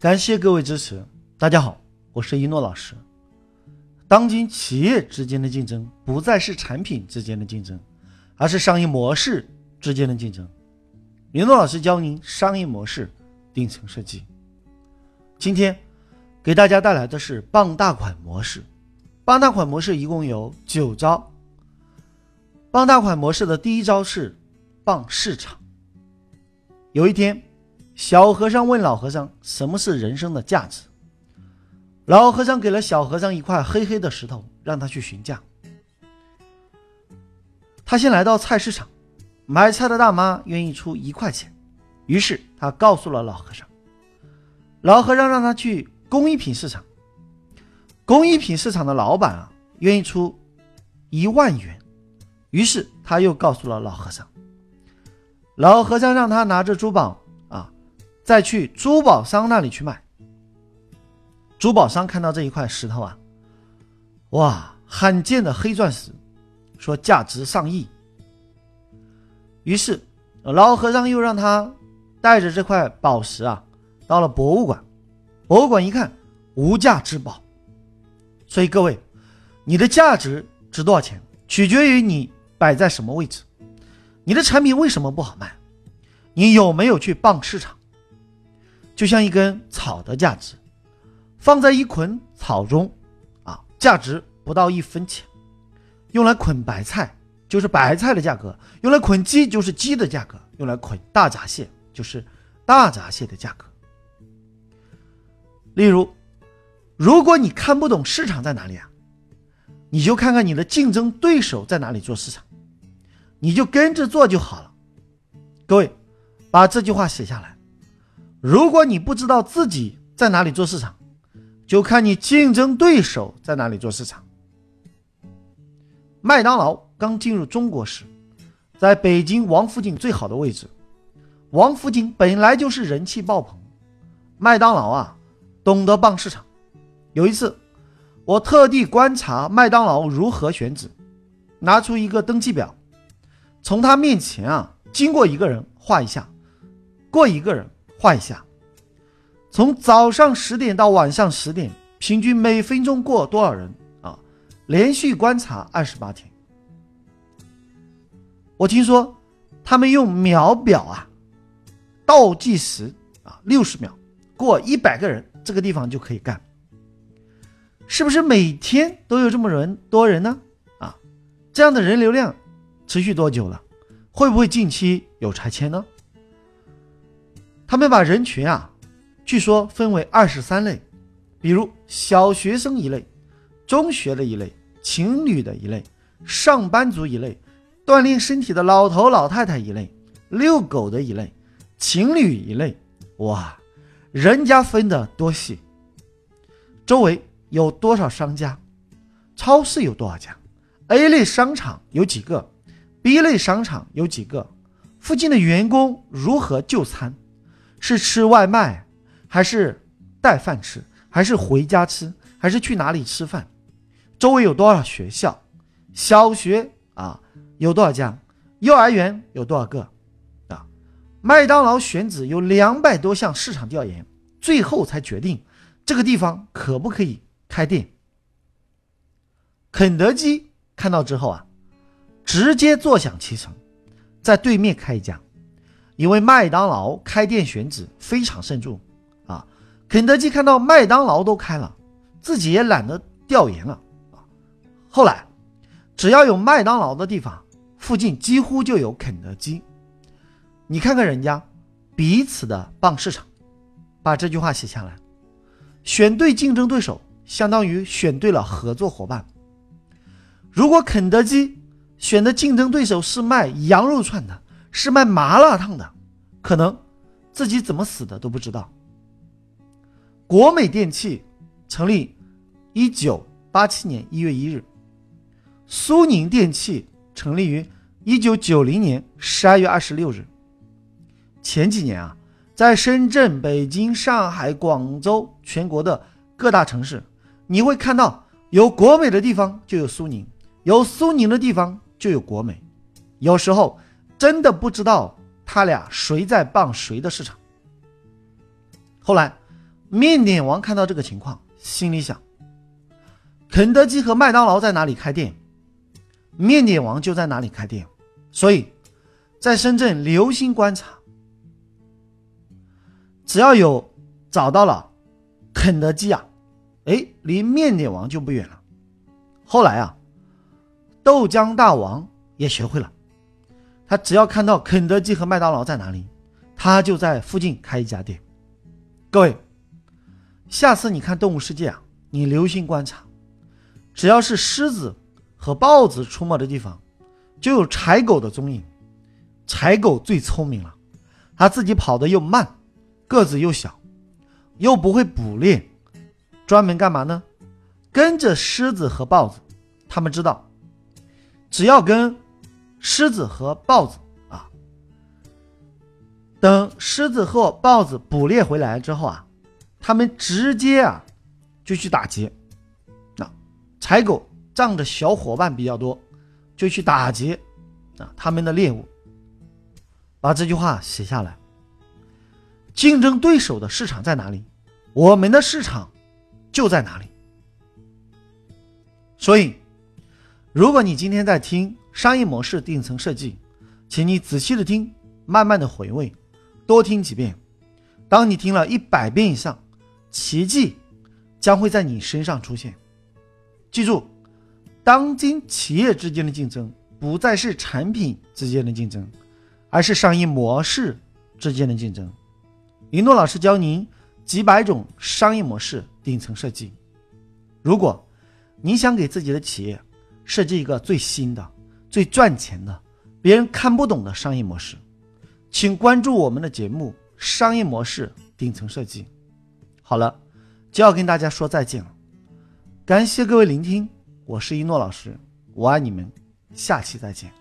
感谢各位支持。大家好，我是一诺老师。当今企业之间的竞争不再是产品之间的竞争，而是商业模式之间的竞争。一诺老师教您商业模式顶层设计。今天给大家带来的是傍大款模式。傍大款模式一共有九招。傍大款模式的第一招是傍市场。有一天，小和尚问老和尚：“什么是人生的价值？”老和尚给了小和尚一块黑黑的石头，让他去询价。他先来到菜市场，买菜的大妈愿意出一块钱，于是他告诉了老和尚。老和尚让他去工艺品市场，工艺品市场的老板啊愿意出一万元，于是他又告诉了老和尚。老和尚让他拿着珠宝，再去珠宝商那里去卖。珠宝商看到这一块石头啊，哇，罕见的黑钻石，说价值上亿。于是老和尚又让他带着这块宝石啊，到了博物馆。博物馆一看，无价之宝。所以各位，你的价值值多少钱，取决于你摆在什么位置。你的产品为什么不好卖？你有没有去傍市场？就像一根草的价值，放在一捆草中，啊，价值不到一分钱。用来捆白菜就是白菜的价格，用来捆鸡就是鸡的价格，用来捆大闸蟹就是大闸蟹的价格。例如，如果你看不懂市场在哪里啊，你就看看你的竞争对手在哪里做市场。你就跟着做就好了。各位，把这句话写下来。如果你不知道自己在哪里做市场，就看你竞争对手在哪里做市场。麦当劳刚进入中国时，在北京王府井最好的位置。王府井本来就是人气爆棚，麦当劳啊，懂得傍市场。有一次，我特地观察麦当劳如何选址，拿出一个登记表。从他面前啊，经过一个人画一下，过一个人画一下。从早上十点到晚上十点，平均每分钟过多少人啊？连续观察二十八天。我听说他们用秒表啊，倒计时啊，六十秒过一百个人，这个地方就可以干。是不是每天都有这么人多人呢？啊，这样的人流量。持续多久了？会不会近期有拆迁呢？他们把人群啊，据说分为二十三类，比如小学生一类，中学的一类，情侣的一类，上班族一类，锻炼身体的老头老太太一类，遛狗的一类，情侣一类。哇，人家分的多细！周围有多少商家？超市有多少家？A 类商场有几个？B 类商场有几个？附近的员工如何就餐？是吃外卖，还是带饭吃？还是回家吃？还是去哪里吃饭？周围有多少学校？小学啊有多少家？幼儿园有多少个？啊，麦当劳选址有两百多项市场调研，最后才决定这个地方可不可以开店。肯德基看到之后啊。直接坐享其成，在对面开一家，因为麦当劳开店选址非常慎重啊。肯德基看到麦当劳都开了，自己也懒得调研了啊。后来，只要有麦当劳的地方，附近几乎就有肯德基。你看看人家彼此的傍市场，把这句话写下来。选对竞争对手，相当于选对了合作伙伴。如果肯德基。选的竞争对手是卖羊肉串的，是卖麻辣烫的，可能自己怎么死的都不知道。国美电器成立一九八七年一月一日，苏宁电器成立于一九九零年十二月二十六日。前几年啊，在深圳、北京、上海、广州全国的各大城市，你会看到有国美的地方就有苏宁，有苏宁的地方。就有国美，有时候真的不知道他俩谁在傍谁的市场。后来，面点王看到这个情况，心里想：肯德基和麦当劳在哪里开店，面点王就在哪里开店。所以，在深圳留心观察，只要有找到了肯德基啊，哎，离面点王就不远了。后来啊，豆浆大王也学会了，他只要看到肯德基和麦当劳在哪里，他就在附近开一家店。各位，下次你看《动物世界》啊，你留心观察，只要是狮子和豹子出没的地方，就有柴狗的踪影。柴狗最聪明了，它自己跑得又慢，个子又小，又不会捕猎，专门干嘛呢？跟着狮子和豹子，他们知道，只要跟狮子和豹子啊，等狮子和豹子捕猎回来之后啊，他们直接啊就去打劫。那柴狗仗着小伙伴比较多，就去打劫啊他们的猎物。把这句话写下来。竞争对手的市场在哪里？我们的市场就在哪里。所以，如果你今天在听商业模式顶层设计，请你仔细的听，慢慢的回味，多听几遍。当你听了一百遍以上，奇迹将会在你身上出现。记住，当今企业之间的竞争不再是产品之间的竞争，而是商业模式之间的竞争。林诺老师教您几百种商业模式顶层设计。如果你想给自己的企业设计一个最新的、最赚钱的、别人看不懂的商业模式，请关注我们的节目《商业模式顶层设计》。好了，就要跟大家说再见了，感谢各位聆听，我是一诺老师，我爱你们，下期再见。